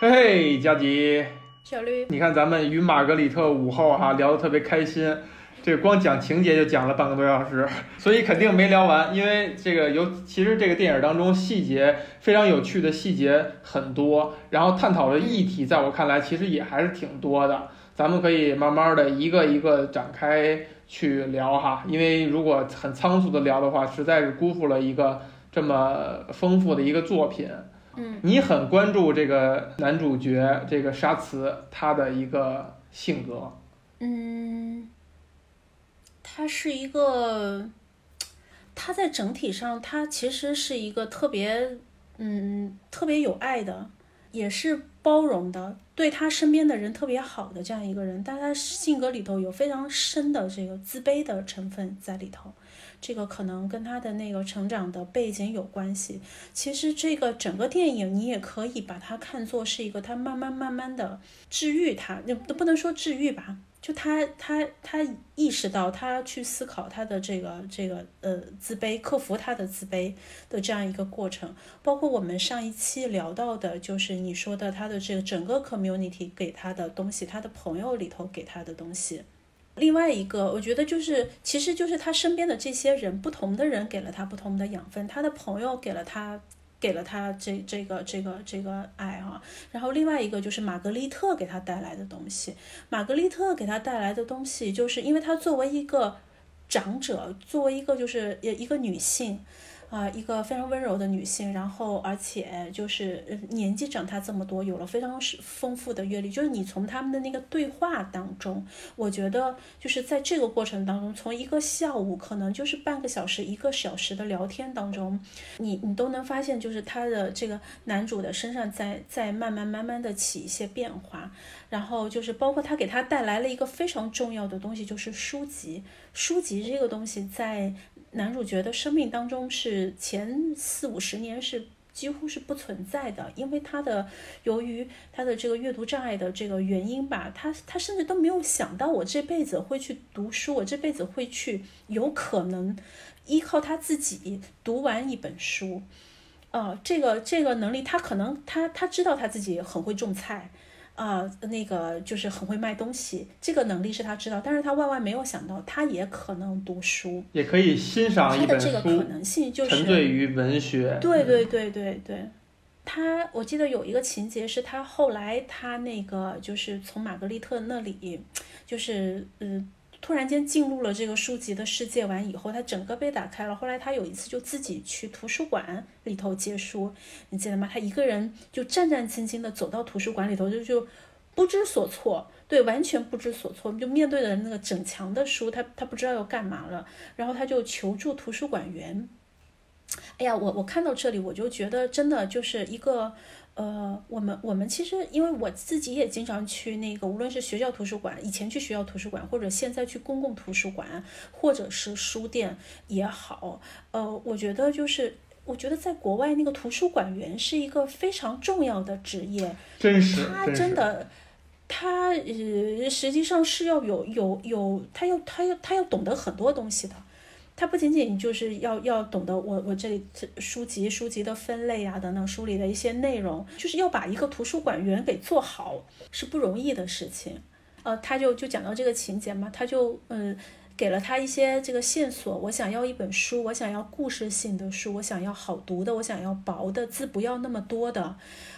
嘿嘿，佳吉，小绿，你看咱们与玛格丽特午后哈聊得特别开心，这光讲情节就讲了半个多小时，所以肯定没聊完，因为这个有其实这个电影当中细节非常有趣的细节很多，然后探讨的议题在我看来其实也还是挺多的，咱们可以慢慢的一个一个展开去聊哈，因为如果很仓促的聊的话，实在是辜负了一个这么丰富的一个作品。嗯，你很关注这个男主角这个沙慈他的一个性格，嗯，他是一个，他在整体上，他其实是一个特别，嗯，特别有爱的，也是包容的，对他身边的人特别好的这样一个人，但他性格里头有非常深的这个自卑的成分在里头。这个可能跟他的那个成长的背景有关系。其实这个整个电影，你也可以把它看作是一个他慢慢慢慢的治愈他，那不能说治愈吧，就他他他意识到他去思考他的这个这个呃自卑，克服他的自卑的这样一个过程。包括我们上一期聊到的，就是你说的他的这个整个 community 给他的东西，他的朋友里头给他的东西。另外一个，我觉得就是，其实就是他身边的这些人，不同的人给了他不同的养分。他的朋友给了他，给了他这这个这个这个爱哈。然后另外一个就是玛格丽特给他带来的东西。玛格丽特给他带来的东西，就是因为他作为一个长者，作为一个就是一个女性。啊，一个非常温柔的女性，然后而且就是年纪长她这么多，有了非常丰富的阅历。就是你从他们的那个对话当中，我觉得就是在这个过程当中，从一个下午可能就是半个小时、一个小时的聊天当中，你你都能发现，就是他的这个男主的身上在在慢慢慢慢的起一些变化。然后就是包括他给他带来了一个非常重要的东西，就是书籍。书籍这个东西在。男主角的生命当中是前四五十年是几乎是不存在的，因为他的由于他的这个阅读障碍的这个原因吧，他他甚至都没有想到我这辈子会去读书，我这辈子会去有可能依靠他自己读完一本书，呃，这个这个能力他可能他他知道他自己很会种菜。啊，那个就是很会卖东西，这个能力是他知道，但是他万万没有想到，他也可能读书，也可以欣赏一本书，他的这个可能性就是沉醉于文学。对对对对对，他我记得有一个情节是他后来他那个就是从玛格丽特那里，就是嗯。突然间进入了这个书籍的世界，完以后他整个被打开了。后来他有一次就自己去图书馆里头借书，你记得吗？他一个人就战战兢兢的走到图书馆里头，就就不知所措，对，完全不知所措，就面对着那个整墙的书，他他不知道要干嘛了。然后他就求助图书馆员。哎呀，我我看到这里，我就觉得真的就是一个。呃，我们我们其实，因为我自己也经常去那个，无论是学校图书馆，以前去学校图书馆，或者现在去公共图书馆，或者是书店也好，呃，我觉得就是，我觉得在国外那个图书馆员是一个非常重要的职业，真是，他真的，他呃，实际上是要有有有，他要他要他要懂得很多东西的。他不仅仅就是要要懂得我我这里书籍书籍的分类啊等等书里的一些内容，就是要把一个图书馆员给做好是不容易的事情。呃，他就就讲到这个情节嘛，他就嗯给了他一些这个线索。我想要一本书，我想要故事性的书，我想要好读的，我想要薄的字不要那么多的。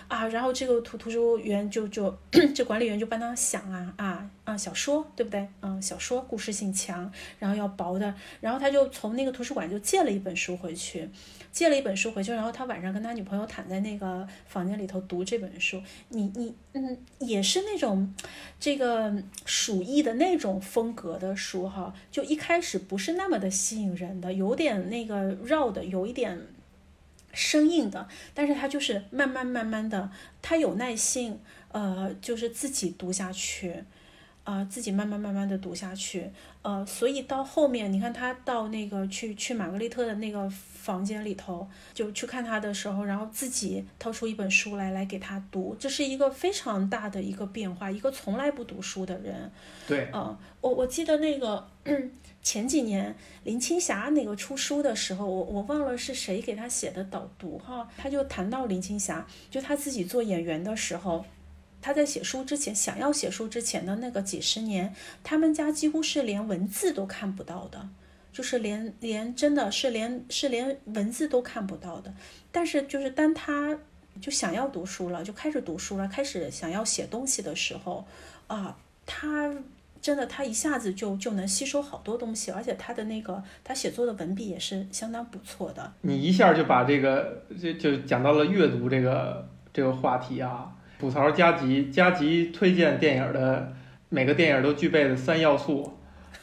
啊，然后这个图图书员就就这管理员就帮他想啊啊啊小说对不对？嗯，小说故事性强，然后要薄的，然后他就从那个图书馆就借了一本书回去，借了一本书回去，然后他晚上跟他女朋友躺在那个房间里头读这本书。你你嗯，也是那种这个鼠疫的那种风格的书哈，就一开始不是那么的吸引人的，有点那个绕的，有一点。生硬的，但是他就是慢慢慢慢的，他有耐性，呃，就是自己读下去，啊、自己慢慢慢慢的读下去，呃，所以到后面你看他到那个去去玛格丽特的那个房间里头，就去看他的时候，然后自己掏出一本书来来给他读，这是一个非常大的一个变化，一个从来不读书的人，对，呃，我我记得那个前几年林青霞那个出书的时候，我我忘了是谁给她写的导读哈，他就谈到林青霞，就他自己做演员的时候。他在写书之前，想要写书之前的那个几十年，他们家几乎是连文字都看不到的，就是连连真的是连是连文字都看不到的。但是就是当他就想要读书了，就开始读书了，开始想要写东西的时候，啊，他真的他一下子就就能吸收好多东西，而且他的那个他写作的文笔也是相当不错的。你一下就把这个就就讲到了阅读这个这个话题啊。吐槽加急，加急推荐电影的每个电影都具备的三要素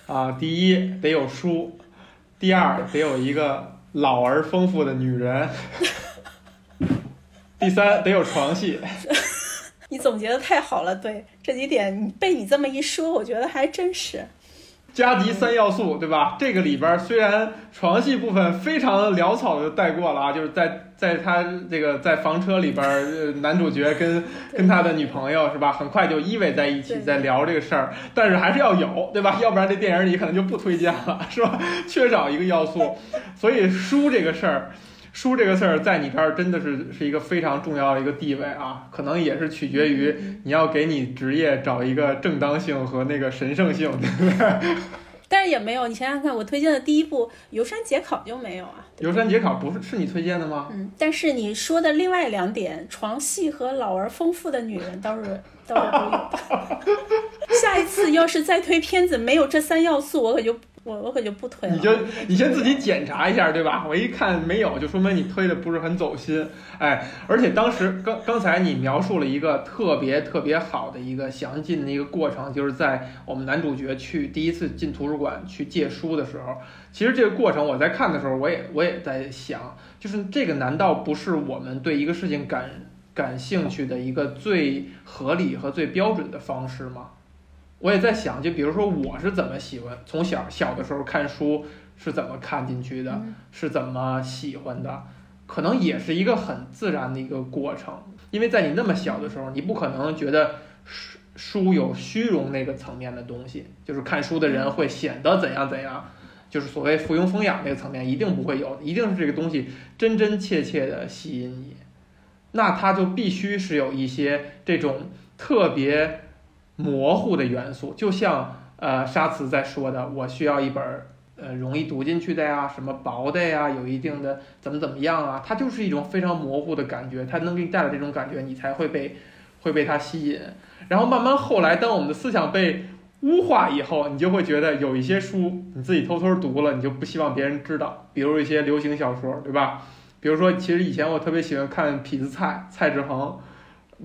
啊，第一得有书，第二得有一个老而丰富的女人，第三得有床戏。你总结的太好了，对这几点被你这么一说，我觉得还真是。加急三要素，对吧？这个里边虽然床戏部分非常潦草的带过了啊，就是在在他这个在房车里边，男主角跟 跟他的女朋友是吧，很快就依偎在一起，在聊这个事儿，但是还是要有，对吧？要不然这电影里可能就不推荐了，是吧？缺少一个要素，所以书这个事儿。书这个事儿在你这儿真的是是一个非常重要的一个地位啊，可能也是取决于你要给你职业找一个正当性和那个神圣性，对不对？但是也没有，你想想看，我推荐的第一部《游山节考》就没有啊。游山节考不是是你推荐的吗？嗯，但是你说的另外两点，床戏和老而丰富的女人倒是倒是都有。下一次要是再推片子没有这三要素，我可就。我我可就不推了。你就你先自己检查一下，对吧？我一看没有，就说明你推的不是很走心。哎，而且当时刚刚才你描述了一个特别特别好的一个详尽的一个过程，就是在我们男主角去第一次进图书馆去借书的时候，其实这个过程我在看的时候，我也我也在想，就是这个难道不是我们对一个事情感感兴趣的一个最合理和最标准的方式吗？我也在想，就比如说我是怎么喜欢从小小的时候看书是怎么看进去的，是怎么喜欢的，可能也是一个很自然的一个过程。因为在你那么小的时候，你不可能觉得书书有虚荣那个层面的东西，就是看书的人会显得怎样怎样，就是所谓附庸风雅那个层面一定不会有，一定是这个东西真真切切的吸引你，那它就必须是有一些这种特别。模糊的元素，就像呃沙慈在说的，我需要一本呃容易读进去的呀，什么薄的呀，有一定的怎么怎么样啊，它就是一种非常模糊的感觉，它能给你带来这种感觉，你才会被会被它吸引。然后慢慢后来，当我们的思想被污化以后，你就会觉得有一些书你自己偷偷读了，你就不希望别人知道，比如一些流行小说，对吧？比如说，其实以前我特别喜欢看痞子蔡蔡志恒。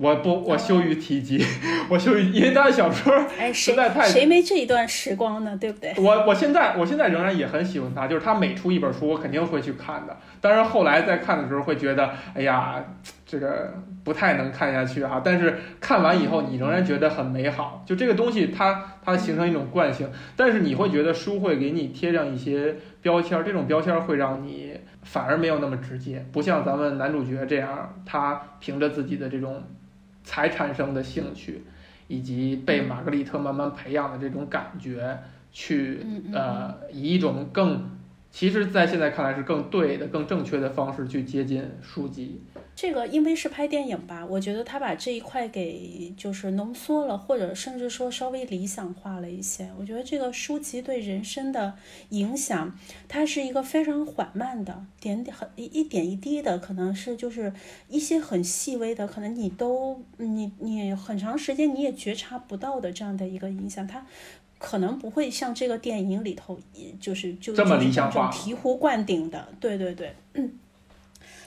我不，我羞于提及，我羞于，因为他的小说实在太……谁没这一段时光呢？对不对？我我现在我现在仍然也很喜欢他，就是他每出一本书，我肯定会去看的。但是后来在看的时候会觉得，哎呀，这个不太能看下去哈。但是看完以后，你仍然觉得很美好。就这个东西，它它形成一种惯性，但是你会觉得书会给你贴上一些标签，这种标签会让你反而没有那么直接，不像咱们男主角这样，他凭着自己的这种。才产生的兴趣，以及被玛格丽特慢慢培养的这种感觉，去呃以一种更，其实，在现在看来是更对的、更正确的方式去接近书籍。这个因为是拍电影吧，我觉得他把这一块给就是浓缩了，或者甚至说稍微理想化了一些。我觉得这个书籍对人生的影响，它是一个非常缓慢的，点点很一一点一滴的，可能是就是一些很细微的，可能你都你你很长时间你也觉察不到的这样的一个影响，它可能不会像这个电影里头，就是就这么理想化、醍醐灌顶的。对对对，嗯。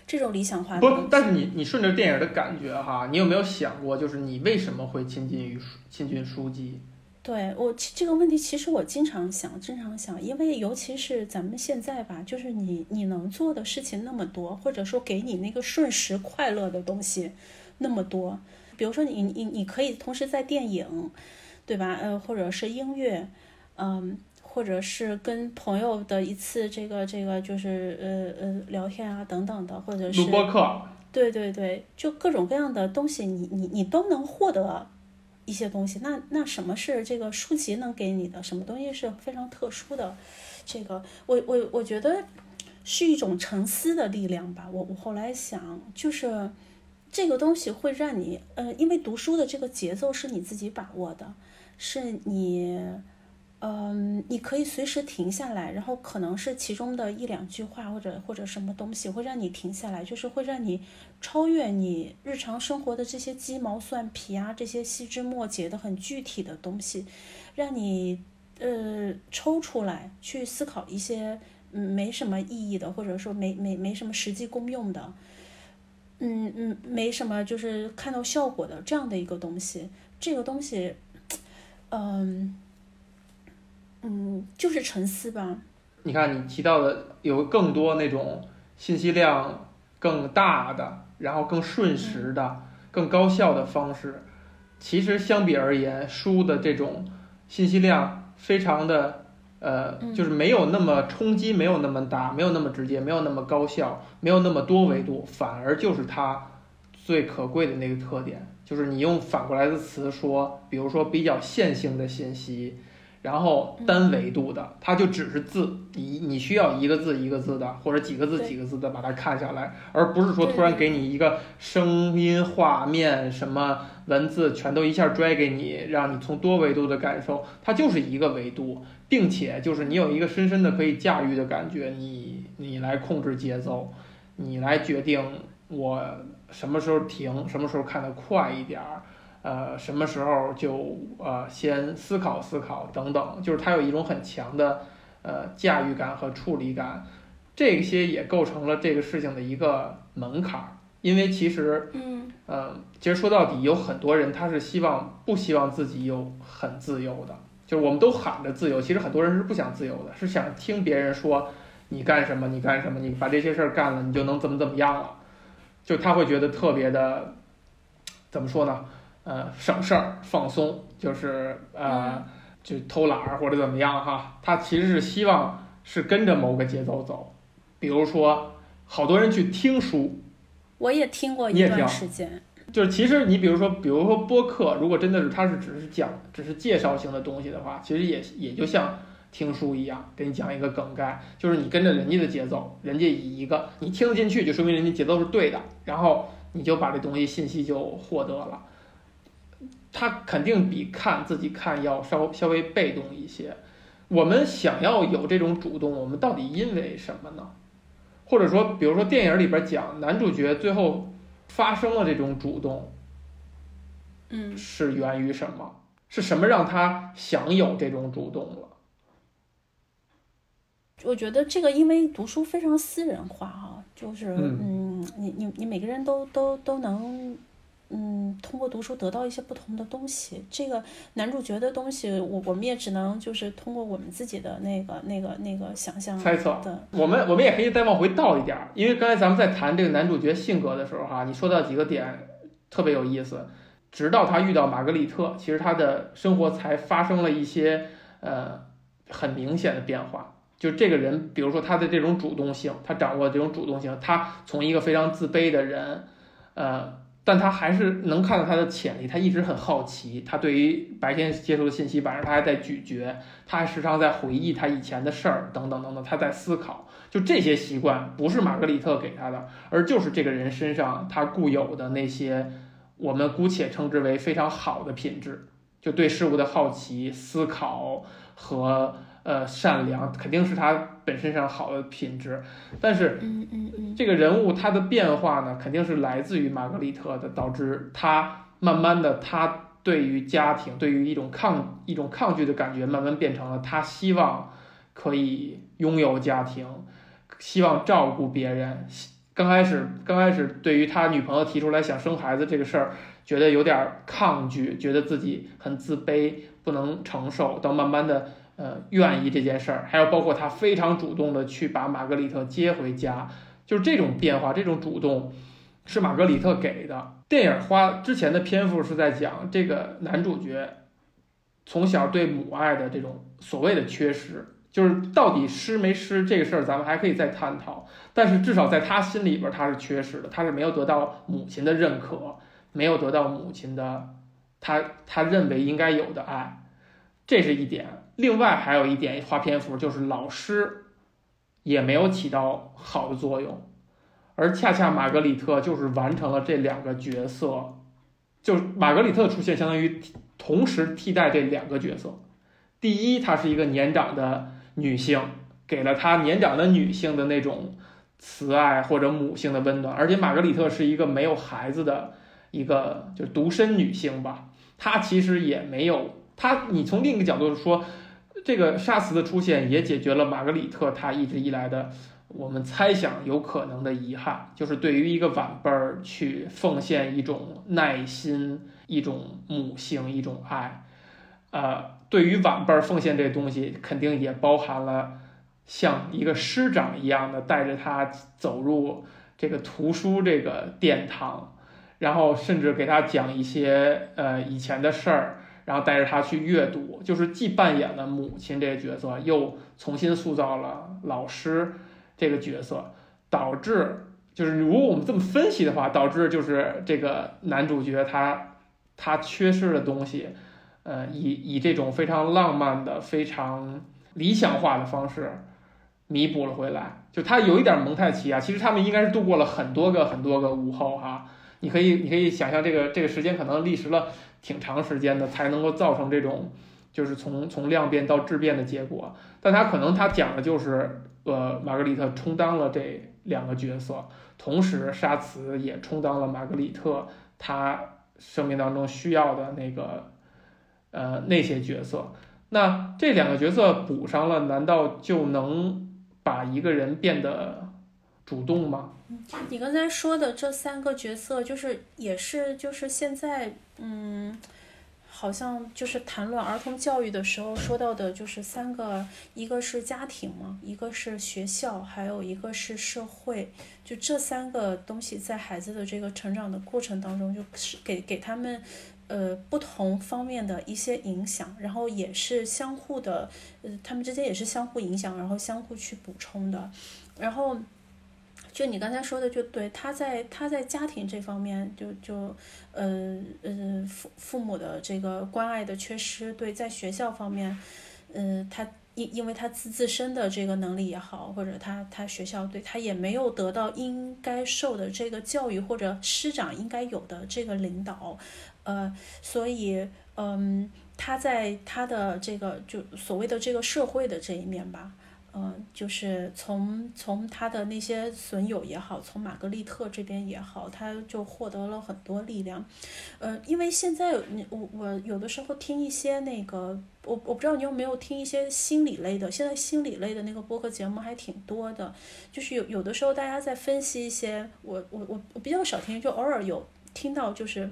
这种理想化不，但是你你顺着电影的感觉哈，你有没有想过，就是你为什么会亲近于亲近书籍？对我这个问题，其实我经常想，经常想，因为尤其是咱们现在吧，就是你你能做的事情那么多，或者说给你那个瞬时快乐的东西那么多，比如说你你你可以同时在电影。对吧？呃，或者是音乐，嗯，或者是跟朋友的一次这个这个就是呃呃聊天啊等等的，或者是录播课，对对对，就各种各样的东西，你你你都能获得一些东西。那那什么是这个书籍能给你的？什么东西是非常特殊的？这个我我我觉得是一种沉思的力量吧。我我后来想，就是这个东西会让你呃，因为读书的这个节奏是你自己把握的，是你。嗯，你可以随时停下来，然后可能是其中的一两句话，或者或者什么东西会让你停下来，就是会让你超越你日常生活的这些鸡毛蒜皮啊，这些细枝末节的很具体的东西，让你呃抽出来去思考一些嗯没什么意义的，或者说没没没什么实际功用的，嗯嗯没什么就是看到效果的这样的一个东西，这个东西，嗯。嗯，就是沉思吧。你看，你提到的有更多那种信息量更大的，然后更瞬时的、更高效的方式。其实相比而言，书的这种信息量非常的呃，就是没有那么冲击，没有那么大，没有那么直接，没有那么高效，没有那么多维度，反而就是它最可贵的那个特点，就是你用反过来的词说，比如说比较线性的信息。然后单维度的，它就只是字，你你需要一个字一个字的，或者几个字几个字的把它看下来，而不是说突然给你一个声音、画面、什么文字全都一下拽给你，让你从多维度的感受，它就是一个维度，并且就是你有一个深深的可以驾驭的感觉，你你来控制节奏，你来决定我什么时候停，什么时候看得快一点儿。呃，什么时候就呃先思考思考等等，就是他有一种很强的呃驾驭感和处理感，这些也构成了这个事情的一个门槛儿。因为其实，嗯，呃，其实说到底，有很多人他是希望不希望自己有很自由的，就是我们都喊着自由，其实很多人是不想自由的，是想听别人说你干什么你干什么，你把这些事儿干了，你就能怎么怎么样了，就他会觉得特别的，怎么说呢？呃，省事儿、放松，就是呃，就偷懒儿或者怎么样哈。他其实是希望是跟着某个节奏走，比如说，好多人去听书，我也听过一段时间。就是其实你比如说，比如说播客，如果真的是它是只是讲只是介绍型的东西的话，其实也也就像听书一样，给你讲一个梗概，就是你跟着人家的节奏，人家以一个你听得进去，就说明人家节奏是对的，然后你就把这东西信息就获得了。他肯定比看自己看要稍稍微被动一些。我们想要有这种主动，我们到底因为什么呢？或者说，比如说电影里边讲男主角最后发生了这种主动，嗯，是源于什么？是什么让他想有这种主动了？我觉得这个因为读书非常私人化哈，就是嗯，你你你每个人都都都能。嗯，通过读书得到一些不同的东西。这个男主角的东西，我我们也只能就是通过我们自己的那个那个那个想象猜测的。我们我们也可以再往回倒一点儿，因为刚才咱们在谈这个男主角性格的时候哈，你说到几个点特别有意思。直到他遇到玛格丽特，其实他的生活才发生了一些呃很明显的变化。就这个人，比如说他的这种主动性，他掌握这种主动性，他从一个非常自卑的人，呃。但他还是能看到他的潜力，他一直很好奇，他对于白天接受的信息，晚上他还在咀嚼，他还时常在回忆他以前的事儿，等等等等，他在思考。就这些习惯不是玛格丽特给他的，而就是这个人身上他固有的那些，我们姑且称之为非常好的品质，就对事物的好奇、思考和。呃，善良肯定是他本身上好的品质，但是，嗯嗯嗯，这个人物他的变化呢，肯定是来自于玛格丽特的，导致他慢慢的，他对于家庭，对于一种抗一种抗拒的感觉，慢慢变成了他希望可以拥有家庭，希望照顾别人。刚开始，刚开始对于他女朋友提出来想生孩子这个事儿，觉得有点抗拒，觉得自己很自卑，不能承受，到慢慢的。呃，愿意这件事儿，还有包括他非常主动的去把玛格丽特接回家，就是这种变化，这种主动是玛格丽特给的。电影花之前的篇幅是在讲这个男主角从小对母爱的这种所谓的缺失，就是到底失没失这个事儿，咱们还可以再探讨。但是至少在他心里边，他是缺失的，他是没有得到母亲的认可，没有得到母亲的他他认为应该有的爱，这是一点。另外还有一点花篇幅，就是老师也没有起到好的作用，而恰恰玛格丽特就是完成了这两个角色，就是玛格丽特出现相当于同时替代这两个角色。第一，她是一个年长的女性，给了她年长的女性的那种。慈爱或者母性的温暖，而且玛格丽特是一个没有孩子的一个就独身女性吧，她其实也没有她。你从另一个角度说，这个沙茨的出现也解决了玛格丽特她一直以来的我们猜想有可能的遗憾，就是对于一个晚辈儿去奉献一种耐心、一种母性、一种爱，呃，对于晚辈儿奉献这东西，肯定也包含了。像一个师长一样的带着他走入这个图书这个殿堂，然后甚至给他讲一些呃以前的事儿，然后带着他去阅读，就是既扮演了母亲这个角色，又重新塑造了老师这个角色，导致就是如果我们这么分析的话，导致就是这个男主角他他缺失的东西，呃以以这种非常浪漫的、非常理想化的方式。弥补了回来，就他有一点蒙太奇啊。其实他们应该是度过了很多个很多个午后哈。你可以你可以想象这个这个时间可能历时了挺长时间的，才能够造成这种就是从从量变到质变的结果。但他可能他讲的就是呃，玛格丽特充当了这两个角色，同时沙茨也充当了玛格丽特他生命当中需要的那个呃那些角色。那这两个角色补上了，难道就能？把一个人变得主动吗？你刚才说的这三个角色，就是也是就是现在，嗯，好像就是谈论儿童教育的时候说到的，就是三个，一个是家庭嘛，一个是学校，还有一个是社会，就这三个东西在孩子的这个成长的过程当中，就是给给他们。呃，不同方面的一些影响，然后也是相互的，呃，他们之间也是相互影响，然后相互去补充的。然后，就你刚才说的，就对，他在他在家庭这方面，就就呃嗯父父母的这个关爱的缺失，对，在学校方面，嗯，他因因为他自自身的这个能力也好，或者他他学校对他也没有得到应该受的这个教育，或者师长应该有的这个领导。呃，所以，嗯，他在他的这个就所谓的这个社会的这一面吧，嗯，就是从从他的那些损友也好，从玛格丽特这边也好，他就获得了很多力量。呃，因为现在你我我有的时候听一些那个，我我不知道你有没有听一些心理类的，现在心理类的那个播客节目还挺多的，就是有有的时候大家在分析一些，我我我我比较少听，就偶尔有听到就是。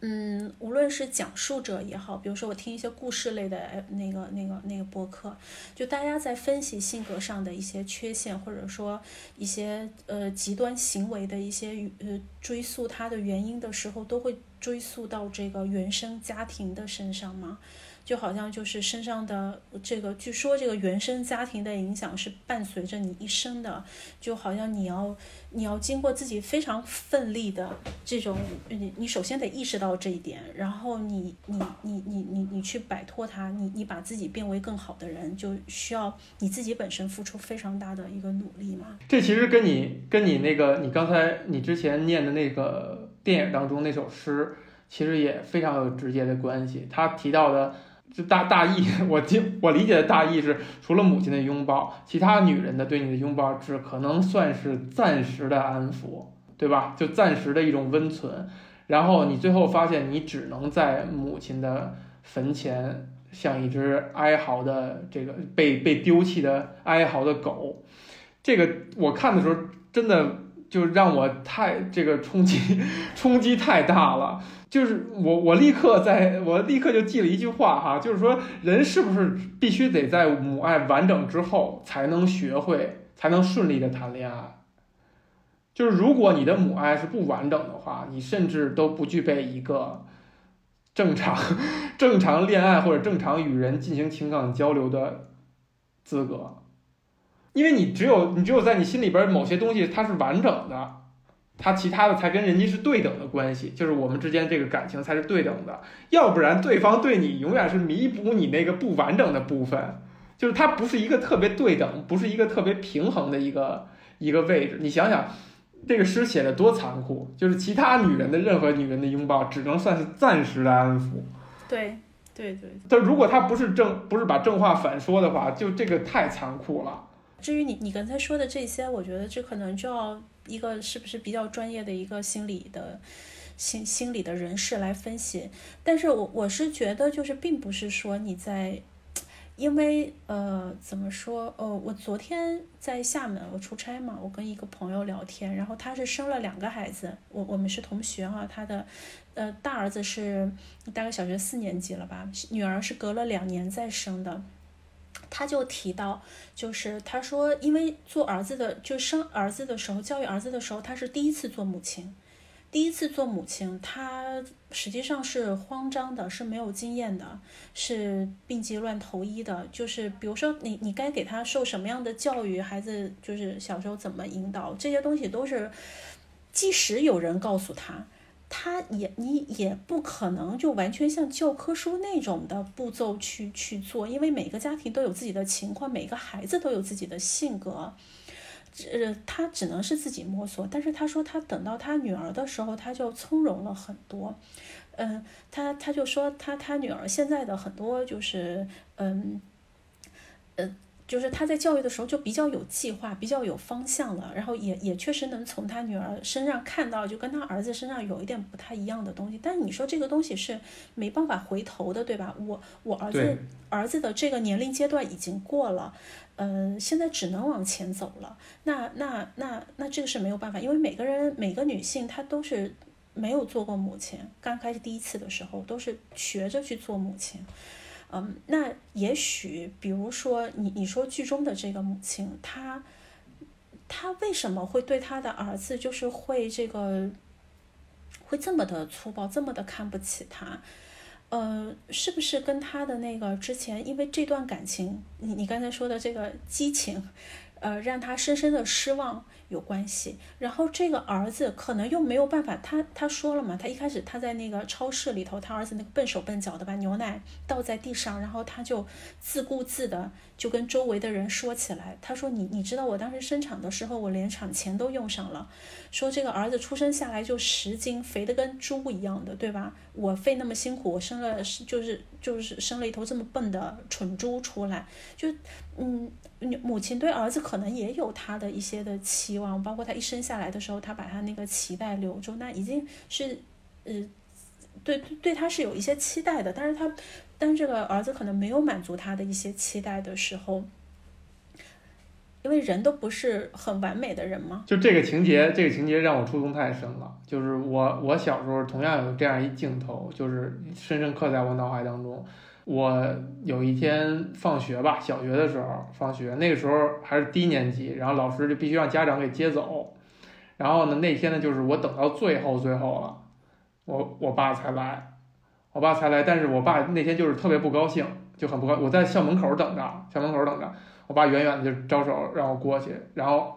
嗯，无论是讲述者也好，比如说我听一些故事类的那个、那个、那个播客，就大家在分析性格上的一些缺陷，或者说一些呃极端行为的一些呃追溯它的原因的时候，都会追溯到这个原生家庭的身上吗？就好像就是身上的这个，据说这个原生家庭的影响是伴随着你一生的，就好像你要你要经过自己非常奋力的这种，你你首先得意识到这一点，然后你你你你你你去摆脱它，你你把自己变为更好的人，就需要你自己本身付出非常大的一个努力嘛。这其实跟你跟你那个你刚才你之前念的那个电影当中那首诗，其实也非常有直接的关系。他提到的。就大大意，我听我理解的大意是，除了母亲的拥抱，其他女人的对你的拥抱只可能算是暂时的安抚，对吧？就暂时的一种温存，然后你最后发现你只能在母亲的坟前，像一只哀嚎的这个被被丢弃的哀嚎的狗。这个我看的时候真的就让我太这个冲击 冲击太大了。就是我，我立刻在我立刻就记了一句话哈，就是说人是不是必须得在母爱完整之后才能学会，才能顺利的谈恋爱？就是如果你的母爱是不完整的话，你甚至都不具备一个正常 正常恋爱或者正常与人进行情感交流的资格，因为你只有你只有在你心里边某些东西它是完整的，它其他的才跟人家是对等的关系，就是我们之间这个感情才是对等的，要不然对方对你永远是弥补你那个不完整的部分，就是它不是一个特别对等，不是一个特别平衡的一个一个位置，你想想。这个诗写的多残酷，就是其他女人的任何女人的拥抱，只能算是暂时的安抚。对，对对。但如果他不是正，不是把正话反说的话，就这个太残酷了。至于你你刚才说的这些，我觉得这可能就要一个是不是比较专业的一个心理的心心理的人士来分析。但是我我是觉得，就是并不是说你在。因为呃，怎么说？呃，我昨天在厦门，我出差嘛，我跟一个朋友聊天，然后他是生了两个孩子，我我们是同学哈，他的呃大儿子是大概小学四年级了吧，女儿是隔了两年再生的，他就提到，就是他说，因为做儿子的，就生儿子的时候，教育儿子的时候，他是第一次做母亲。第一次做母亲，他实际上是慌张的，是没有经验的，是病急乱投医的。就是比如说，你你该给他受什么样的教育，孩子就是小时候怎么引导，这些东西都是，即使有人告诉他，他也你也不可能就完全像教科书那种的步骤去去做，因为每个家庭都有自己的情况，每个孩子都有自己的性格。呃，他只能是自己摸索，但是他说他等到他女儿的时候，他就从容了很多。嗯，他他就说他他女儿现在的很多就是嗯，就是他在教育的时候就比较有计划，比较有方向了，然后也也确实能从他女儿身上看到，就跟他儿子身上有一点不太一样的东西。但是你说这个东西是没办法回头的，对吧？我我儿子儿子的这个年龄阶段已经过了，嗯，现在只能往前走了。那那那那这个是没有办法，因为每个人每个女性她都是没有做过母亲，刚开始第一次的时候都是学着去做母亲。嗯，那也许，比如说你你说剧中的这个母亲，她她为什么会对她的儿子就是会这个会这么的粗暴，这么的看不起他？呃，是不是跟他的那个之前，因为这段感情，你你刚才说的这个激情，呃，让他深深的失望？有关系，然后这个儿子可能又没有办法，他他说了嘛，他一开始他在那个超市里头，他儿子那个笨手笨脚的把牛奶倒在地上，然后他就自顾自的就跟周围的人说起来，他说你你知道我当时生产的时候，我连产钱都用上了，说这个儿子出生下来就十斤，肥的跟猪一样的，对吧？我费那么辛苦，我生了就是就是生了一头这么笨的蠢猪出来，就嗯。母亲对儿子可能也有他的一些的期望，包括他一生下来的时候，他把他那个脐带留住，那已经是，呃，对对他是有一些期待的。但是他，当这个儿子可能没有满足他的一些期待的时候，因为人都不是很完美的人嘛。就这个情节，这个情节让我触动太深了。就是我我小时候同样有这样一镜头，就是深深刻在我脑海当中。我有一天放学吧，小学的时候放学，那个时候还是低年级，然后老师就必须让家长给接走，然后呢，那天呢就是我等到最后最后了，我我爸才来，我爸才来，但是我爸那天就是特别不高兴，就很不高，我在校门口等着，校门口等着，我爸远远的就招手让我过去，然后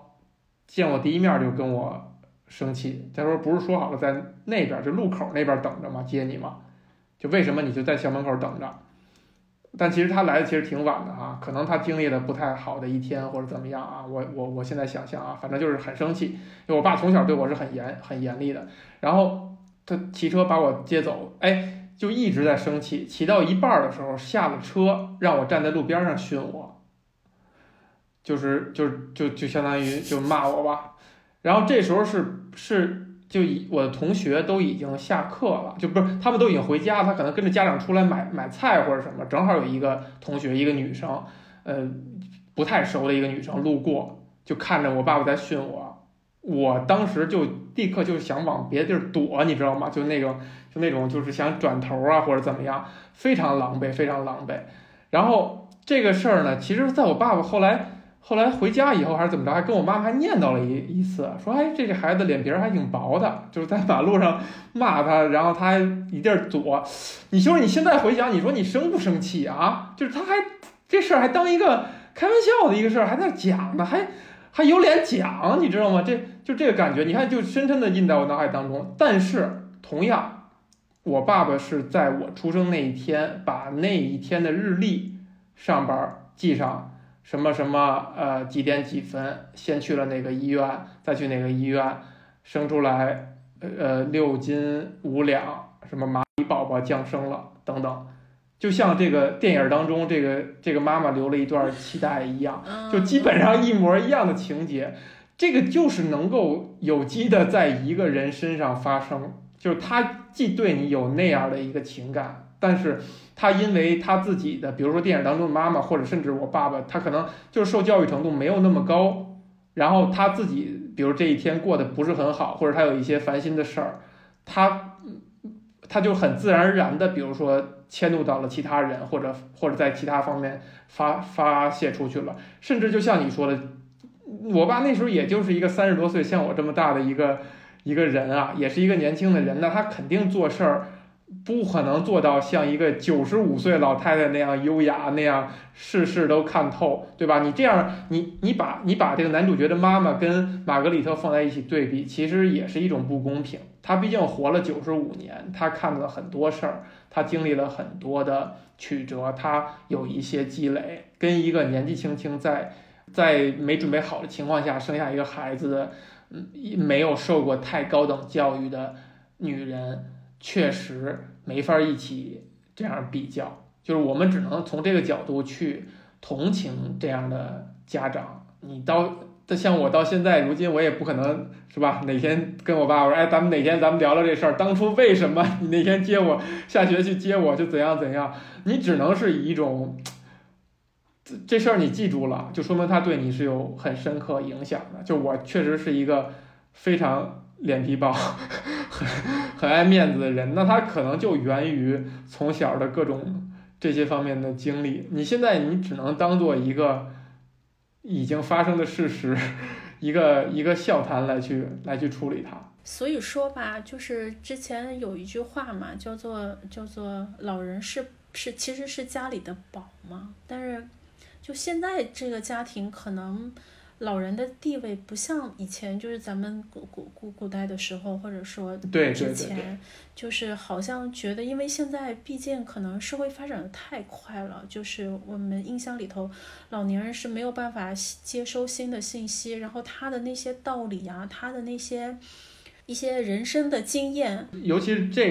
见我第一面就跟我生气，他说不是说好了在那边就路口那边等着吗？接你吗？就为什么你就在校门口等着？但其实他来的其实挺晚的啊，可能他经历了不太好的一天或者怎么样啊，我我我现在想象啊，反正就是很生气，因为我爸从小对我是很严很严厉的，然后他骑车把我接走，哎，就一直在生气，骑到一半的时候下了车，让我站在路边上训我，就是就就就相当于就骂我吧，然后这时候是是。就已我的同学都已经下课了，就不是他们都已经回家，他可能跟着家长出来买买菜或者什么，正好有一个同学，一个女生，呃，不太熟的一个女生路过，就看着我爸爸在训我，我当时就立刻就想往别的地儿躲，你知道吗？就那种就那种就是想转头啊或者怎么样，非常狼狈，非常狼狈。然后这个事儿呢，其实在我爸爸后来后来回家以后还是怎么着，还跟我妈还念叨了一一次，说哎这个孩子脸皮还挺薄的，就是在马路上骂他，然后他还一地儿躲。你说你现在回想，你说你生不生气啊？就是他还这事儿还当一个开玩笑的一个事儿，还在讲呢，还还有脸讲，你知道吗？这就这个感觉，你看就深深的印在我脑海当中。但是同样，我爸爸是在我出生那一天把那一天的日历上边记上。什么什么呃几点几分先去了哪个医院，再去哪个医院生出来呃六斤五两，什么蚂蚁宝宝降生了等等，就像这个电影当中这个这个妈妈留了一段期待一样，就基本上一模一样的情节，这个就是能够有机的在一个人身上发生，就是他既对你有那样的一个情感。但是他因为他自己的，比如说电影当中的妈妈，或者甚至我爸爸，他可能就是受教育程度没有那么高，然后他自己，比如这一天过得不是很好，或者他有一些烦心的事儿，他他就很自然而然的，比如说迁怒到了其他人，或者或者在其他方面发发泄出去了，甚至就像你说的，我爸那时候也就是一个三十多岁，像我这么大的一个一个人啊，也是一个年轻的人，那他肯定做事儿。不可能做到像一个九十五岁老太太那样优雅，那样事事都看透，对吧？你这样，你你把你把这个男主角的妈妈跟玛格丽特放在一起对比，其实也是一种不公平。她毕竟活了九十五年，她看了很多事儿，她经历了很多的曲折，她有一些积累，跟一个年纪轻轻在在没准备好的情况下生下一个孩子的，嗯，没有受过太高等教育的女人。确实没法一起这样比较，就是我们只能从这个角度去同情这样的家长。你到像我到现在如今，我也不可能是吧？哪天跟我爸我说，哎，咱们哪天咱们聊聊这事儿，当初为什么你那天接我下学去接我就怎样怎样？你只能是以一种这这事儿你记住了，就说明他对你是有很深刻影响的。就我确实是一个非常。脸皮薄，很很爱面子的人，那他可能就源于从小的各种这些方面的经历。你现在你只能当做一个已经发生的事实，一个一个笑谈来去来去处理它。所以说吧，就是之前有一句话嘛，叫做叫做老人是是其实是家里的宝嘛，但是就现在这个家庭可能。老人的地位不像以前，就是咱们古古古古代的时候，或者说之前，就是好像觉得，因为现在毕竟可能社会发展的太快了，就是我们印象里头，老年人是没有办法接收新的信息，然后他的那些道理啊，他的那些一些人生的经验，尤其是这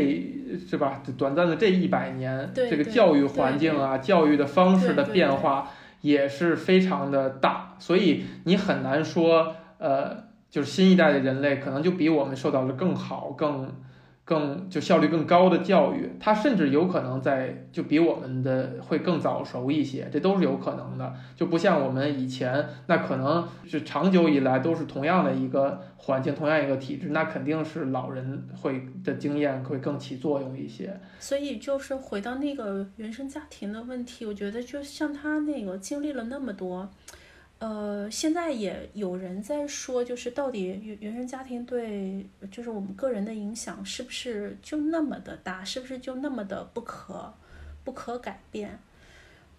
是吧，短暂的这一百年，这个教育环境啊，教育的方式的变化。也是非常的大，所以你很难说，呃，就是新一代的人类可能就比我们受到了更好、更。更就效率更高的教育，他甚至有可能在就比我们的会更早熟一些，这都是有可能的。就不像我们以前，那可能是长久以来都是同样的一个环境，同样一个体制，那肯定是老人会的经验会更起作用一些。所以就是回到那个原生家庭的问题，我觉得就像他那个经历了那么多。呃，现在也有人在说，就是到底原原生家庭对，就是我们个人的影响是不是就那么的大，是不是就那么的不可不可改变？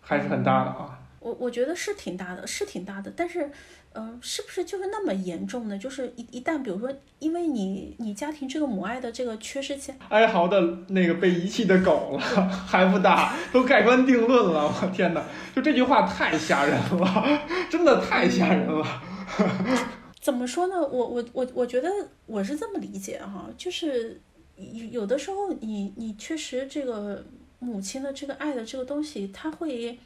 还是很大的啊。我我觉得是挺大的，是挺大的，但是。嗯，是不是就是那么严重呢？就是一一旦，比如说，因为你你家庭这个母爱的这个缺失性，哀嚎的那个被遗弃的狗了，还不大，都盖棺定论了。我天哪，就这句话太吓人了，真的太吓人了。怎么说呢？我我我我觉得我是这么理解哈，就是有有的时候你你确实这个母亲的这个爱的这个东西，它会。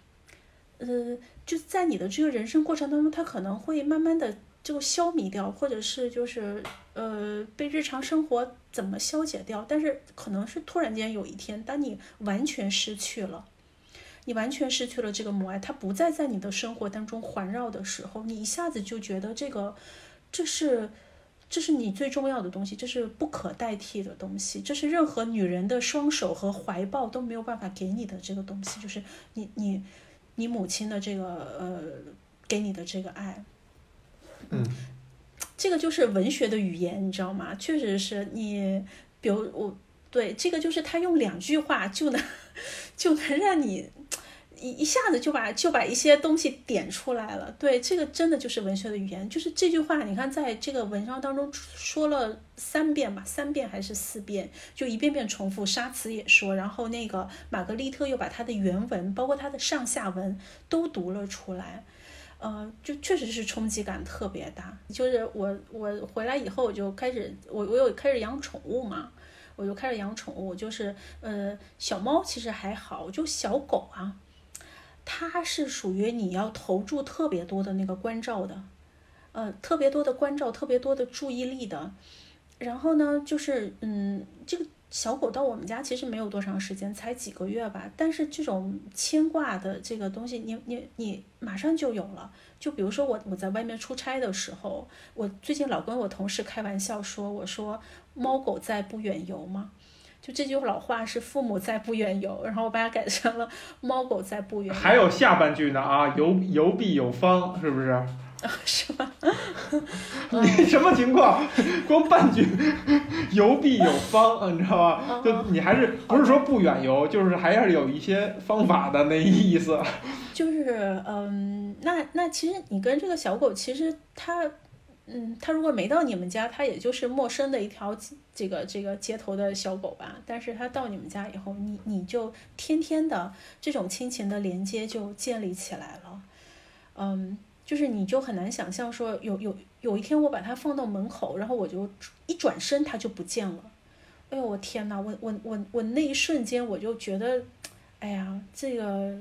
呃，就在你的这个人生过程当中，它可能会慢慢的就消弭掉，或者是就是呃被日常生活怎么消解掉。但是可能是突然间有一天，当你完全失去了，你完全失去了这个母爱，它不再在你的生活当中环绕的时候，你一下子就觉得这个这是这是你最重要的东西，这是不可代替的东西，这是任何女人的双手和怀抱都没有办法给你的这个东西，就是你你。你母亲的这个呃，给你的这个爱。嗯，这个就是文学的语言，你知道吗？确实是你，比如我对这个就是他用两句话就能 就能让你。一一下子就把就把一些东西点出来了，对，这个真的就是文学的语言，就是这句话，你看在这个文章当中说了三遍吧，三遍还是四遍，就一遍遍重复。沙茨也说，然后那个玛格丽特又把它的原文，包括它的上下文都读了出来，呃，就确实是冲击感特别大。就是我我回来以后，我就开始我我有开始养宠物嘛，我就开始养宠物，就是呃小猫其实还好，就小狗啊。它是属于你要投注特别多的那个关照的，呃，特别多的关照，特别多的注意力的。然后呢，就是嗯，这个小狗到我们家其实没有多长时间，才几个月吧。但是这种牵挂的这个东西，你你你马上就有了。就比如说我我在外面出差的时候，我最近老跟我同事开玩笑说，我说猫狗在不远游吗？就这句老话是“父母在不远游”，然后我把它改成了“猫狗在不远”。还有下半句呢啊，游游必有方，是不是？啊，是吧？你什么情况？光半句“游必有方”，你知道吧？就你还是不是说不远游，就是还是有一些方法的那意思。就是嗯，那那其实你跟这个小狗，其实它。嗯，它如果没到你们家，它也就是陌生的一条这个这个街头的小狗吧。但是它到你们家以后，你你就天天的这种亲情的连接就建立起来了。嗯，就是你就很难想象说有有有一天我把它放到门口，然后我就一转身它就不见了。哎呦我天呐，我我我我那一瞬间我就觉得，哎呀这个。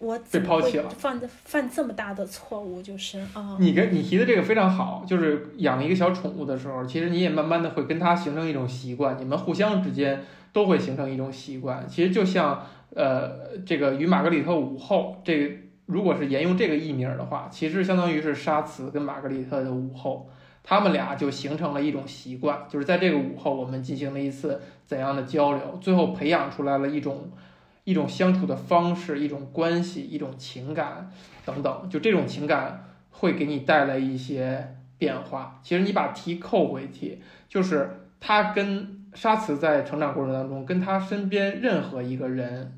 我被抛弃了，犯犯这么大的错误，就是啊。你跟你提的这个非常好，就是养一个小宠物的时候，其实你也慢慢的会跟它形成一种习惯，你们互相之间都会形成一种习惯。其实就像呃，这个与玛格丽特午后，这个如果是沿用这个艺名的话，其实相当于是沙茨跟玛格丽特的午后，他们俩就形成了一种习惯，就是在这个午后，我们进行了一次怎样的交流，最后培养出来了一种。一种相处的方式，一种关系，一种情感等等，就这种情感会给你带来一些变化。其实你把题扣回去，就是他跟沙慈在成长过程当中，跟他身边任何一个人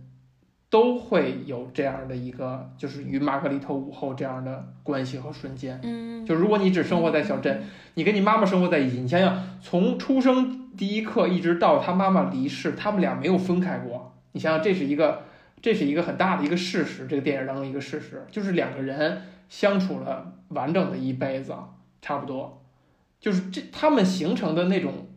都会有这样的一个，就是与玛格丽特午后这样的关系和瞬间。嗯，就如果你只生活在小镇，你跟你妈妈生活在一起，你想想，从出生第一刻一直到他妈妈离世，他们俩没有分开过。你想想，这是一个，这是一个很大的一个事实。这个电影当中一个事实，就是两个人相处了完整的一辈子，差不多，就是这他们形成的那种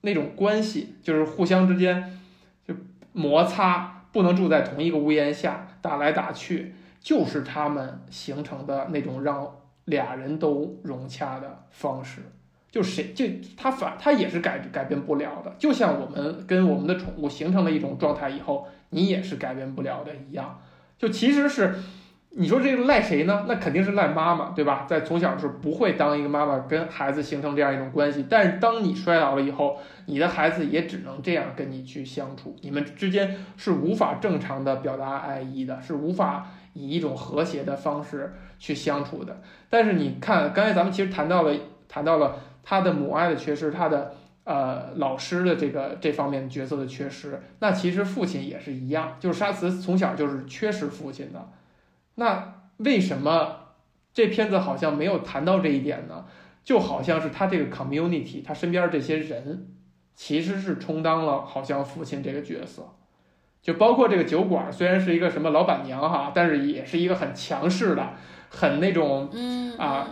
那种关系，就是互相之间就摩擦，不能住在同一个屋檐下，打来打去，就是他们形成的那种让俩人都融洽的方式。就谁就他反他也是改改变不了的，就像我们跟我们的宠物形成了一种状态以后，你也是改变不了的一样。就其实是，你说这个赖谁呢？那肯定是赖妈妈，对吧？在从小的时候不会当一个妈妈跟孩子形成这样一种关系，但是当你衰老了以后，你的孩子也只能这样跟你去相处，你们之间是无法正常的表达爱意的，是无法以一种和谐的方式去相处的。但是你看，刚才咱们其实谈到了谈到了。他的母爱的缺失，他的呃老师的这个这方面角色的缺失，那其实父亲也是一样，就是沙慈从小就是缺失父亲的。那为什么这片子好像没有谈到这一点呢？就好像是他这个 community，他身边这些人其实是充当了好像父亲这个角色，就包括这个酒馆，虽然是一个什么老板娘哈，但是也是一个很强势的。很那种，嗯啊，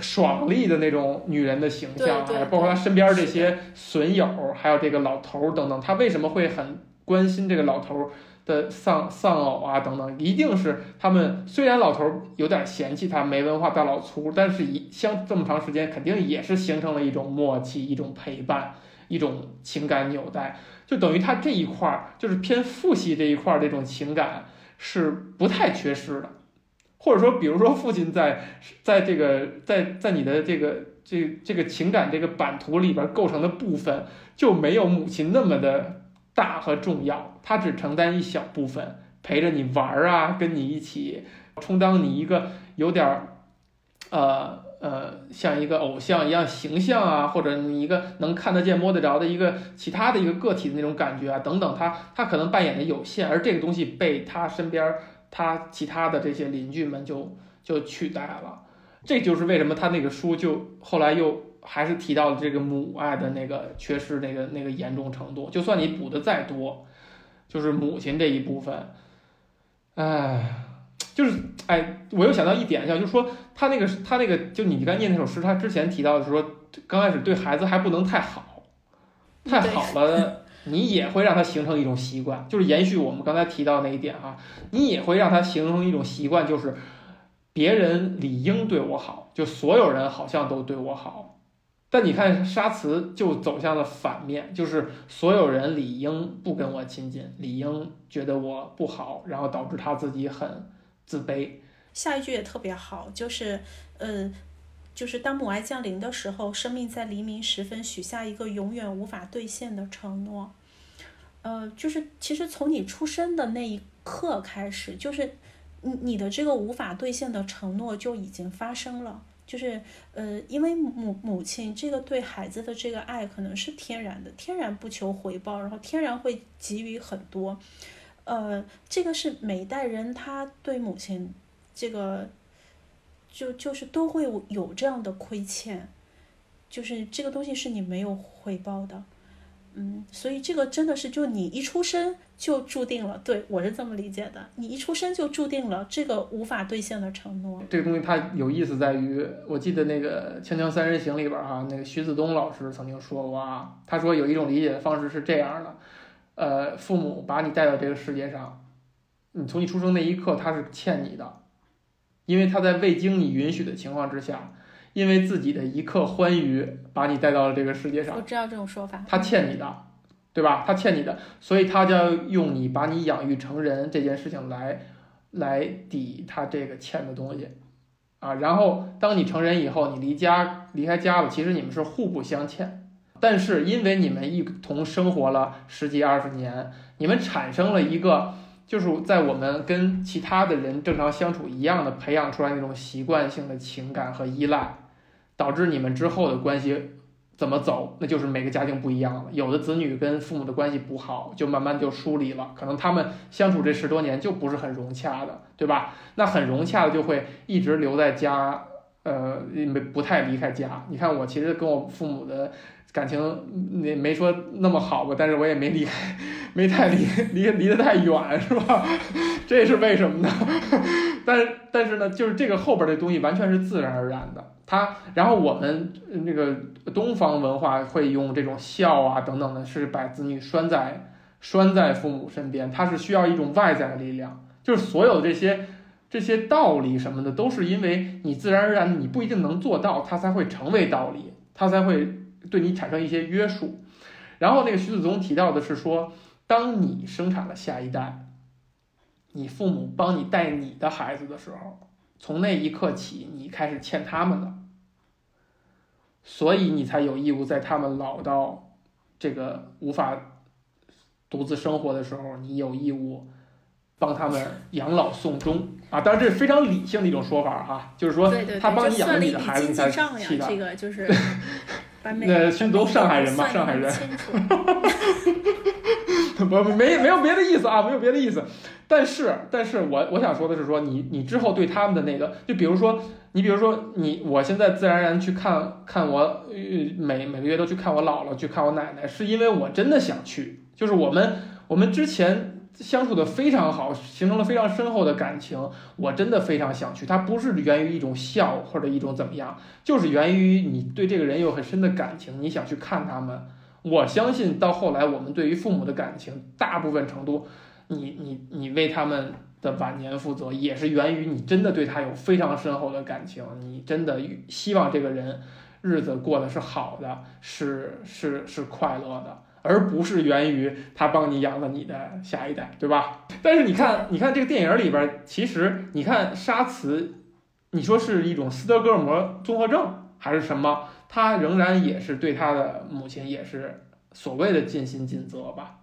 爽利的那种女人的形象，还包括她身边这些损友，还有这个老头儿等等，她为什么会很关心这个老头儿的丧丧偶啊等等？一定是他们虽然老头儿有点嫌弃他没文化大老粗，但是一相这么长时间，肯定也是形成了一种默契，一种陪伴，一种情感纽带，就等于他这一块儿就是偏父系这一块儿这种情感是不太缺失的。或者说，比如说，父亲在在这个在在你的这个这这个情感这个版图里边构成的部分，就没有母亲那么的大和重要，他只承担一小部分，陪着你玩儿啊，跟你一起充当你一个有点儿呃呃像一个偶像一样形象啊，或者你一个能看得见摸得着的一个其他的一个个体的那种感觉啊等等，他他可能扮演的有限，而这个东西被他身边他其他的这些邻居们就就取代了。这就是为什么他那个书就后来又还是提到了这个母爱的那个缺失那个那个严重程度。就算你补的再多，就是母亲这一部分，哎，就是哎，我又想到一点，像就是说他那个他那个就你刚念那首诗，他之前提到的是说，刚开始对孩子还不能太好，太好了。你也会让他形成一种习惯，就是延续我们刚才提到那一点啊，你也会让他形成一种习惯，就是别人理应对我好，就所有人好像都对我好。但你看沙慈就走向了反面，就是所有人理应不跟我亲近，理应觉得我不好，然后导致他自己很自卑。下一句也特别好，就是嗯。就是当母爱降临的时候，生命在黎明时分许下一个永远无法兑现的承诺。呃，就是其实从你出生的那一刻开始，就是你你的这个无法兑现的承诺就已经发生了。就是呃，因为母母亲这个对孩子的这个爱可能是天然的，天然不求回报，然后天然会给予很多。呃，这个是每一代人他对母亲这个。就就是都会有这样的亏欠，就是这个东西是你没有回报的，嗯，所以这个真的是就你一出生就注定了，对我是这么理解的，你一出生就注定了这个无法兑现的承诺。这个东西它有意思在于，我记得那个《锵锵三人行》里边哈，那个徐子东老师曾经说过啊，他说有一种理解的方式是这样的，呃，父母把你带到这个世界上，你从你出生那一刻他是欠你的。因为他在未经你允许的情况之下，因为自己的一刻欢愉，把你带到了这个世界上。我知道这种说法。他欠你的，对吧？他欠你的，所以他就要用你把你养育成人这件事情来，来抵他这个欠的东西，啊。然后当你成人以后，你离家离开家了，其实你们是互不相欠，但是因为你们一同生活了十几二十年，你们产生了一个。就是在我们跟其他的人正常相处一样的培养出来那种习惯性的情感和依赖，导致你们之后的关系怎么走，那就是每个家庭不一样了。有的子女跟父母的关系不好，就慢慢就疏离了，可能他们相处这十多年就不是很融洽的，对吧？那很融洽的就会一直留在家，呃，没不太离开家。你看我其实跟我父母的。感情没没说那么好吧，但是我也没离开，没太离离离得太远，是吧？这是为什么呢？但但是呢，就是这个后边的东西完全是自然而然的。他，然后我们那个东方文化会用这种孝啊等等的，是把子女拴在拴在父母身边，他是需要一种外在的力量。就是所有这些这些道理什么的，都是因为你自然而然你不一定能做到，它才会成为道理，它才会。对你产生一些约束，然后那个徐子东提到的是说，当你生产了下一代，你父母帮你带你的孩子的时候，从那一刻起，你开始欠他们的，所以你才有义务在他们老到这个无法独自生活的时候，你有义务帮他们养老送终啊！当然这是非常理性的一种说法哈，就是说他帮你养了你的孩子，你才气的。这个就是。那孙东上海人嘛，上海人，不没没有别的意思啊，没有别的意思。但是，但是我我想说的是，说你你之后对他们的那个，就比如说，你比如说你，我现在自然而然去看看我，每每个月都去看我姥姥，去看我奶奶，是因为我真的想去。就是我们我们之前。相处的非常好，形成了非常深厚的感情。我真的非常想去，它不是源于一种笑或者一种怎么样，就是源于你对这个人有很深的感情，你想去看他们。我相信到后来，我们对于父母的感情，大部分程度，你你你为他们的晚年负责，也是源于你真的对他有非常深厚的感情，你真的希望这个人日子过得是好的，是是是快乐的。而不是源于他帮你养了你的下一代，对吧？但是你看，你看这个电影里边，其实你看沙慈，你说是一种斯德哥尔摩综合症还是什么？他仍然也是对他的母亲也是所谓的尽心尽责吧。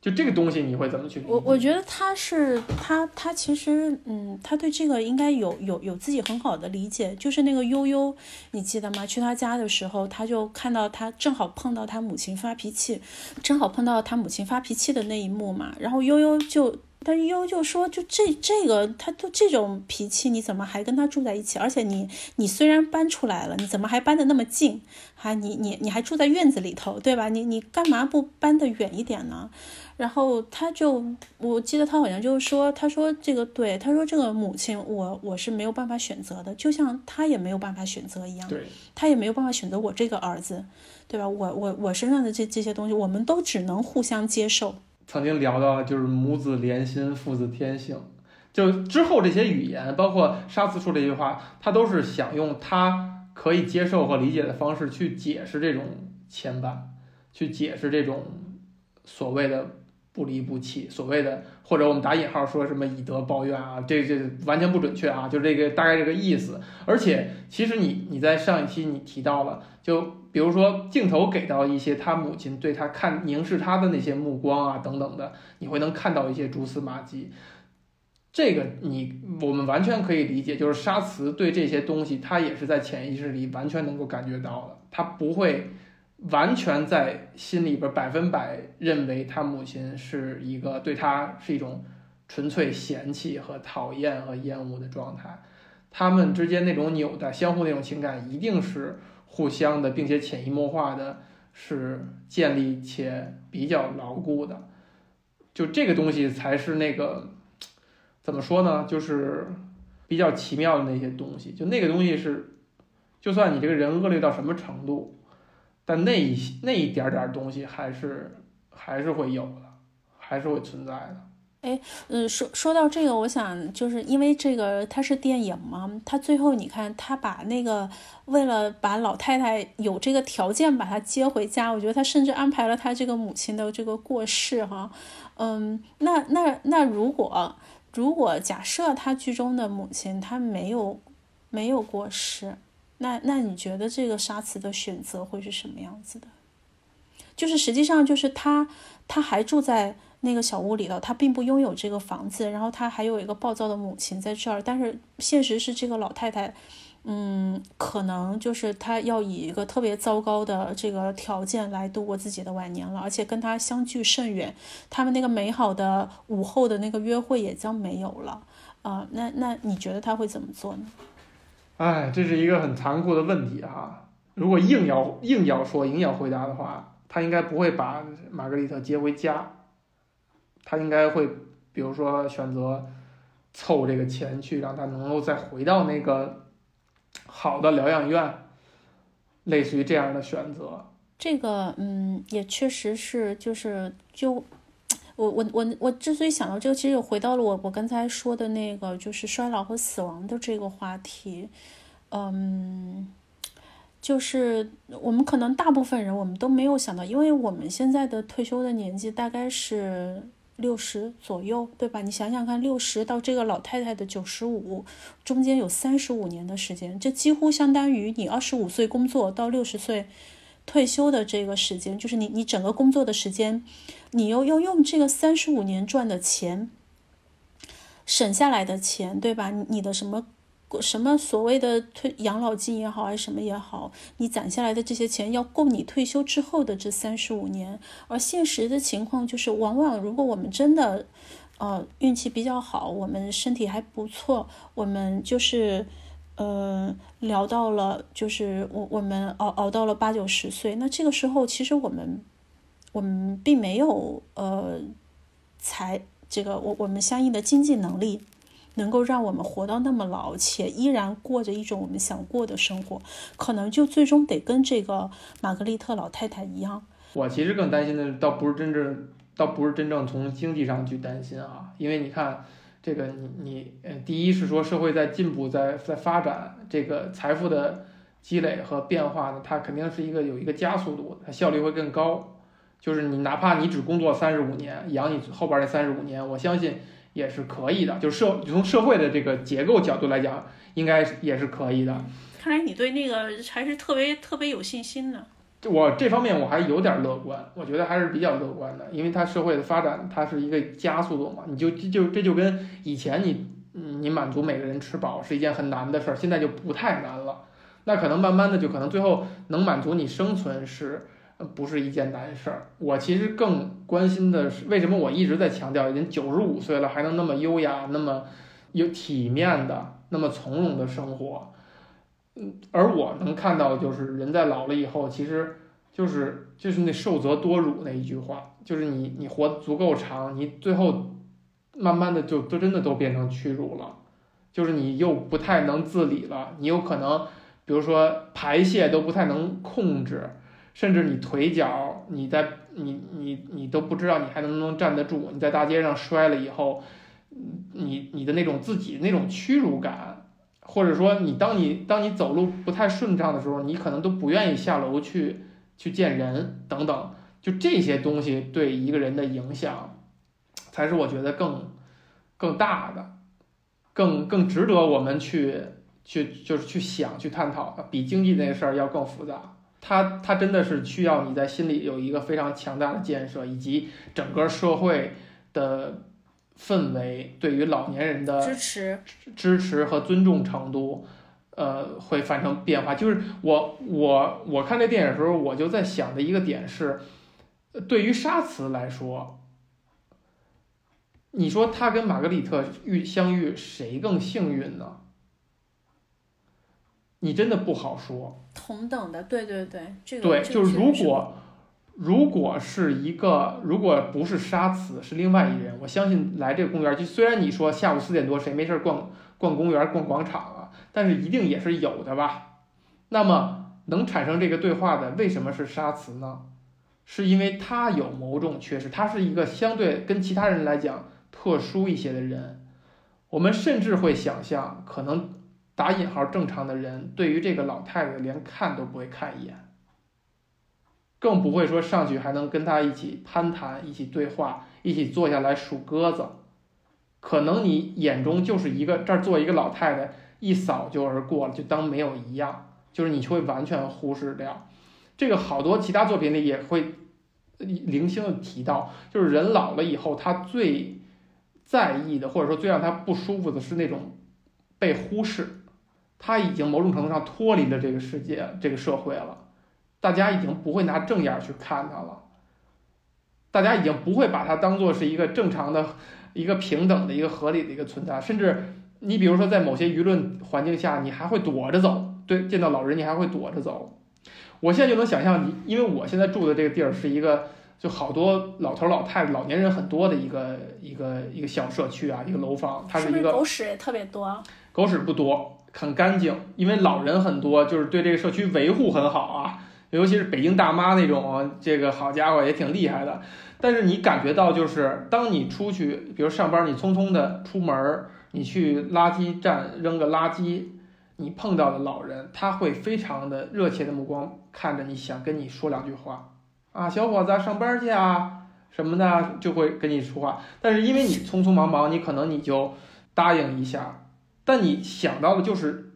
就这个东西你会怎么去？我我觉得他是他他其实嗯，他对这个应该有有有自己很好的理解。就是那个悠悠，你记得吗？去他家的时候，他就看到他正好碰到他母亲发脾气，正好碰到他母亲发脾气的那一幕嘛。然后悠悠就。但是悠悠就说：“就这这个，他都这种脾气，你怎么还跟他住在一起？而且你你虽然搬出来了，你怎么还搬的那么近？还你你你还住在院子里头，对吧？你你干嘛不搬得远一点呢？”然后他就，我记得他好像就是说，他说这个对，他说这个母亲，我我是没有办法选择的，就像他也没有办法选择一样，对，他也没有办法选择我这个儿子，对吧？我我我身上的这这些东西，我们都只能互相接受。曾经聊到就是母子连心，父子天性。就之后这些语言，包括沙慈说这句话，他都是想用他可以接受和理解的方式去解释这种牵绊，去解释这种所谓的不离不弃，所谓的或者我们打引号说什么以德报怨啊，这这完全不准确啊，就这个大概这个意思。而且其实你你在上一期你提到了，就。比如说镜头给到一些他母亲对他看凝视他的那些目光啊等等的，你会能看到一些蛛丝马迹。这个你我们完全可以理解，就是沙慈对这些东西，他也是在潜意识里完全能够感觉到的，他不会完全在心里边百分百认为他母亲是一个对他是一种纯粹嫌弃和讨厌和厌恶的状态，他们之间那种纽带、相互那种情感一定是。互相的，并且潜移默化的，是建立且比较牢固的，就这个东西才是那个怎么说呢？就是比较奇妙的那些东西。就那个东西是，就算你这个人恶劣到什么程度，但那一那一点点东西还是还是会有的，还是会存在的。哎，嗯，说说到这个，我想就是因为这个它是电影嘛，它最后你看他把那个为了把老太太有这个条件把她接回家，我觉得他甚至安排了他这个母亲的这个过世哈，嗯，那那那如果如果假设他剧中的母亲她没有没有过世，那那你觉得这个沙慈的选择会是什么样子的？就是实际上就是他他还住在。那个小屋里头，他并不拥有这个房子，然后他还有一个暴躁的母亲在这儿。但是现实是，这个老太太，嗯，可能就是她要以一个特别糟糕的这个条件来度过自己的晚年了，而且跟他相距甚远，他们那个美好的午后的那个约会也将没有了啊。那那你觉得他会怎么做呢？哎，这是一个很残酷的问题哈。如果硬要硬要说硬要回答的话，他应该不会把玛格丽特接回家。他应该会，比如说选择凑这个钱去，让他能够再回到那个好的疗养院，类似于这样的选择。这个，嗯，也确实是，就是就我我我我之所以想到这个，其实又回到了我我刚才说的那个，就是衰老和死亡的这个话题。嗯，就是我们可能大部分人我们都没有想到，因为我们现在的退休的年纪大概是。六十左右，对吧？你想想看，六十到这个老太太的九十五，中间有三十五年的时间，这几乎相当于你二十五岁工作到六十岁退休的这个时间，就是你你整个工作的时间，你又要用这个三十五年赚的钱，省下来的钱，对吧？你的什么？什么所谓的退养老金也好，还是什么也好，你攒下来的这些钱要够你退休之后的这三十五年。而现实的情况就是，往往如果我们真的，呃，运气比较好，我们身体还不错，我们就是，呃，聊到了，就是我我们熬熬到了八九十岁，那这个时候其实我们，我们并没有呃才这个我我们相应的经济能力。能够让我们活到那么老，且依然过着一种我们想过的生活，可能就最终得跟这个玛格丽特老太太一样。我其实更担心的，倒不是真正，倒不是真正从经济上去担心啊，因为你看，这个你你，呃，第一是说社会在进步，在在发展，这个财富的积累和变化呢，它肯定是一个有一个加速度，它效率会更高。就是你哪怕你只工作三十五年，养你后边那三十五年，我相信。也是可以的，就社从社会的这个结构角度来讲，应该也是可以的。看来你对那个还是特别特别有信心的。我这方面我还有点乐观，我觉得还是比较乐观的，因为它社会的发展它是一个加速度嘛，你就就这就跟以前你你满足每个人吃饱是一件很难的事儿，现在就不太难了。那可能慢慢的就可能最后能满足你生存是，不是一件难事儿。我其实更关心的是，为什么我一直在强调，人九十五岁了还能那么优雅、那么有体面的、那么从容的生活。嗯，而我能看到就是人在老了以后，其实就是就是那受则多辱那一句话，就是你你活足够长，你最后慢慢的就都真的都变成屈辱了，就是你又不太能自理了，你有可能。比如说排泄都不太能控制，甚至你腿脚，你在你你你都不知道你还能不能站得住。你在大街上摔了以后，你你的那种自己那种屈辱感，或者说你当你当你走路不太顺畅的时候，你可能都不愿意下楼去去见人等等。就这些东西对一个人的影响，才是我觉得更更大的，更更值得我们去。去就是去想去探讨，比经济那事儿要更复杂。它它真的是需要你在心里有一个非常强大的建设，以及整个社会的氛围对于老年人的支持支持和尊重程度，呃，会发生变化。就是我我我看这电影的时候，我就在想的一个点是，对于沙茨来说，你说他跟玛格丽特遇相遇，谁更幸运呢？你真的不好说，同等的，对对对，这个对，就是如是果如果是一个，如果不是沙慈，是另外一人，我相信来这个公园，就虽然你说下午四点多谁没事儿逛逛公园、逛广场啊，但是一定也是有的吧？那么能产生这个对话的，为什么是沙慈呢？是因为他有某种缺失，他是一个相对跟其他人来讲特殊一些的人，我们甚至会想象可能。打引号正常的人，对于这个老太太连看都不会看一眼，更不会说上去还能跟他一起攀谈、一起对话、一起坐下来数鸽子。可能你眼中就是一个这儿坐一个老太太，一扫就而过了，就当没有一样，就是你会完全忽视掉。这个好多其他作品里也会零星的提到，就是人老了以后，他最在意的，或者说最让他不舒服的是那种被忽视。他已经某种程度上脱离了这个世界、这个社会了，大家已经不会拿正眼去看它了，大家已经不会把它当做是一个正常的、一个平等的、一个合理的一个存在，甚至你比如说在某些舆论环境下，你还会躲着走，对，见到老人你还会躲着走。我现在就能想象，你因为我现在住的这个地儿是一个就好多老头老太太、老年人很多的一个一个一个小社区啊，一个楼房，它是一个狗屎也特别多，狗屎不多。很干净，因为老人很多，就是对这个社区维护很好啊。尤其是北京大妈那种，这个好家伙也挺厉害的。但是你感觉到，就是当你出去，比如上班，你匆匆的出门，你去垃圾站扔个垃圾，你碰到的老人，他会非常的热切的目光看着你，想跟你说两句话啊，小伙子上班去啊什么的，就会跟你说话。但是因为你匆匆忙忙，你可能你就答应一下。但你想到的就是，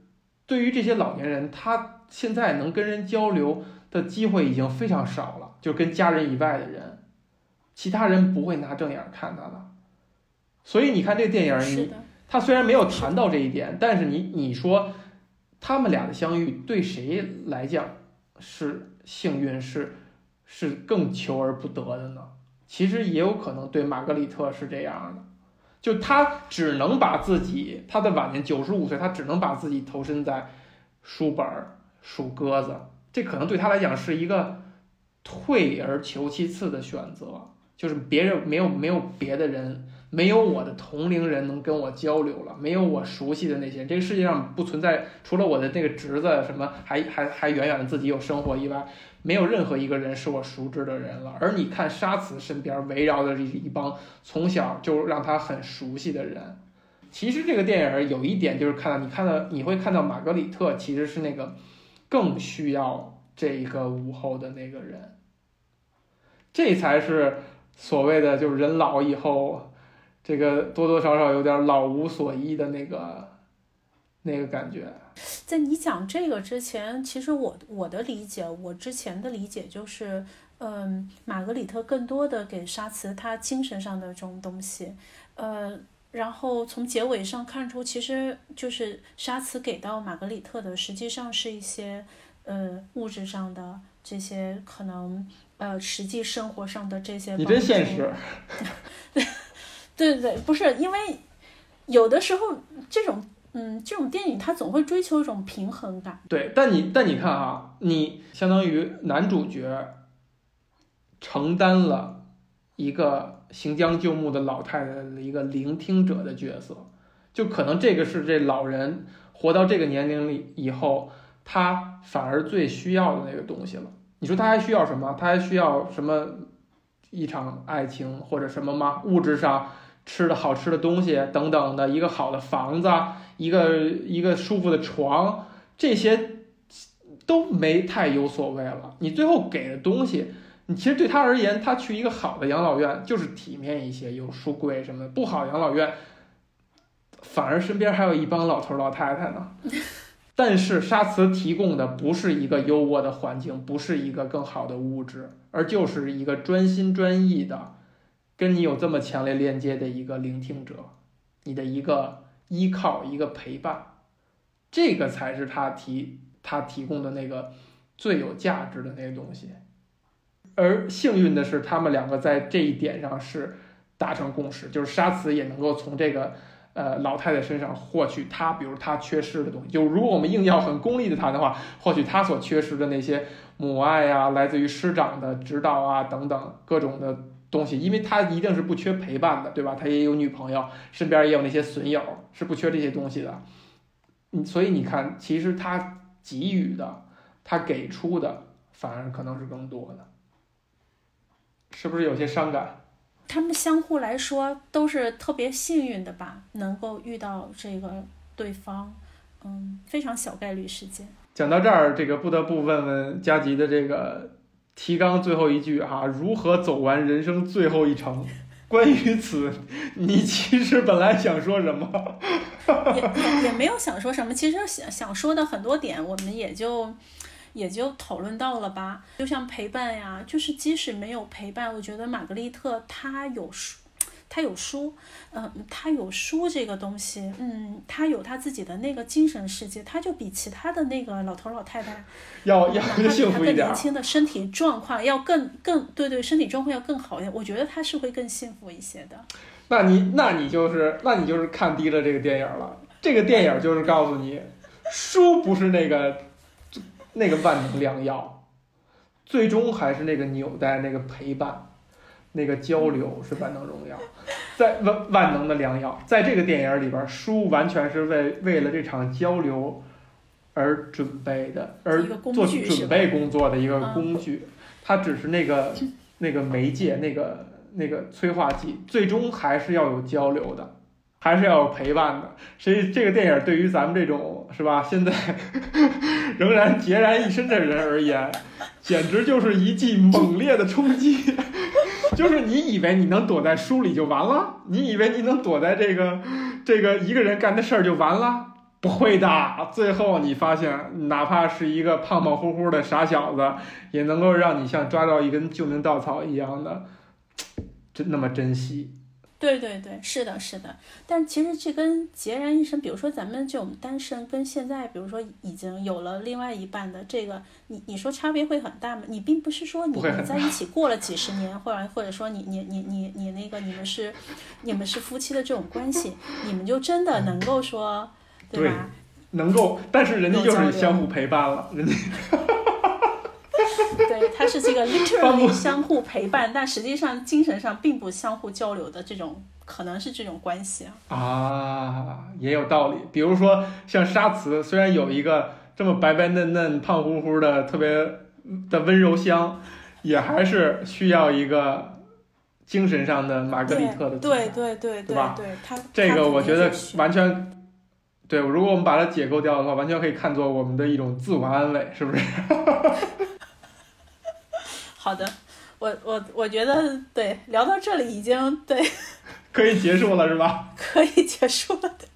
对于这些老年人，他现在能跟人交流的机会已经非常少了，就跟家人以外的人，其他人不会拿正眼看他的。所以你看这个电影，你他虽然没有谈到这一点，但是你你说他们俩的相遇对谁来讲是幸运，是是更求而不得的呢？其实也有可能对玛格丽特是这样的。就他只能把自己，他的晚年九十五岁，他只能把自己投身在书本数鸽子，这可能对他来讲是一个退而求其次的选择，就是别人没有没有别的人。没有我的同龄人能跟我交流了，没有我熟悉的那些，这个世界上不存在除了我的那个侄子什么，还还还远远的自己有生活以外，没有任何一个人是我熟知的人了。而你看沙慈身边围绕的这一帮从小就让他很熟悉的人，其实这个电影有一点就是看到你看到你会看到玛格里特其实是那个更需要这个午后的那个人，这才是所谓的就是人老以后。这个多多少少有点老无所依的那个那个感觉。在你讲这个之前，其实我我的理解，我之前的理解就是，嗯，玛格丽特更多的给沙茨他精神上的这种东西，呃，然后从结尾上看出，其实就是沙茨给到玛格丽特的，实际上是一些呃物质上的这些可能呃实际生活上的这些。你真现实。对对对，不是因为有的时候这种。嗯，这种电影它总会追求一种平衡感。对，但你但你看啊，你相当于男主角承担了一个行将就木的老太太的一个聆听者的角色，就可能这个是这老人活到这个年龄里以后，他反而最需要的那个东西了。你说他还需要什么？他还需要什么一场爱情或者什么吗？物质上？吃的好吃的东西等等的一个好的房子，一个一个舒服的床，这些都没太有所谓了。你最后给的东西，你其实对他而言，他去一个好的养老院就是体面一些，有书柜什么的。不好养老院，反而身边还有一帮老头老太太呢。但是沙慈提供的不是一个优渥的环境，不是一个更好的物质，而就是一个专心专意的。跟你有这么强烈链接的一个聆听者，你的一个依靠，一个陪伴，这个才是他提他提供的那个最有价值的那个东西。而幸运的是，他们两个在这一点上是达成共识，就是沙慈也能够从这个呃老太太身上获取他，比如他缺失的东西。就如果我们硬要很功利的谈的话，获取他所缺失的那些母爱啊，来自于师长的指导啊等等各种的。东西，因为他一定是不缺陪伴的，对吧？他也有女朋友，身边也有那些损友，是不缺这些东西的。所以你看，其实他给予的，他给出的，反而可能是更多的，是不是有些伤感？他们相互来说都是特别幸运的吧，能够遇到这个对方，嗯，非常小概率事件。讲到这儿，这个不得不问问佳吉的这个。提纲最后一句哈，如何走完人生最后一程？关于此，你其实本来想说什么？也也也没有想说什么。其实想想说的很多点，我们也就也就讨论到了吧。就像陪伴呀，就是即使没有陪伴，我觉得玛格丽特她有书。她有书，嗯，她有书这个东西，嗯，她有她自己的那个精神世界，她就比其他的那个老头老太太 要要幸福一点，更年轻的身体状况要更更对对，身体状况要更好一点。我觉得她是会更幸福一些的。那你那你就是那你就是看低了这个电影了。这个电影就是告诉你，书不是那个那个万能良药，最终还是那个纽带那个陪伴。那个交流是万能荣耀，在万万能的良药，在这个电影里边，书完全是为为了这场交流而准备的，而做准备工作的一个工具，它只是那个那个媒介，那个那个催化剂，最终还是要有交流的，还是要有陪伴的。所以这个电影对于咱们这种是吧，现在仍然孑然一身的人而言，简直就是一记猛烈的冲击。就是你以为你能躲在书里就完了？你以为你能躲在这个这个一个人干的事儿就完了？不会的，最后你发现，哪怕是一个胖胖乎乎的傻小子，也能够让你像抓到一根救命稻草一样的，真那么珍惜。对对对，是的，是的。但其实这跟孑然一身，比如说咱们这种单身，跟现在比如说已经有了另外一半的这个，你你说差别会很大吗？你并不是说你们在一起过了几十年，或者或者说你你你你你那个你们是你们是夫妻的这种关系，你们就真的能够说，对吧？能够，但是人家就是相互陪伴了，人家。对，他是这个 literally 相互陪伴，但实际上精神上并不相互交流的这种，可能是这种关系啊。啊，也有道理。比如说像沙慈，虽然有一个这么白白嫩嫩、胖乎乎的特别的温柔乡，也还是需要一个精神上的玛格丽特的对对对对吧？对，他这个我觉得完全对。如果我们把它解构掉的话，完全可以看作我们的一种自我安慰，是不是？好的，我我我觉得对，聊到这里已经对，可以结束了是吧？可以结束了。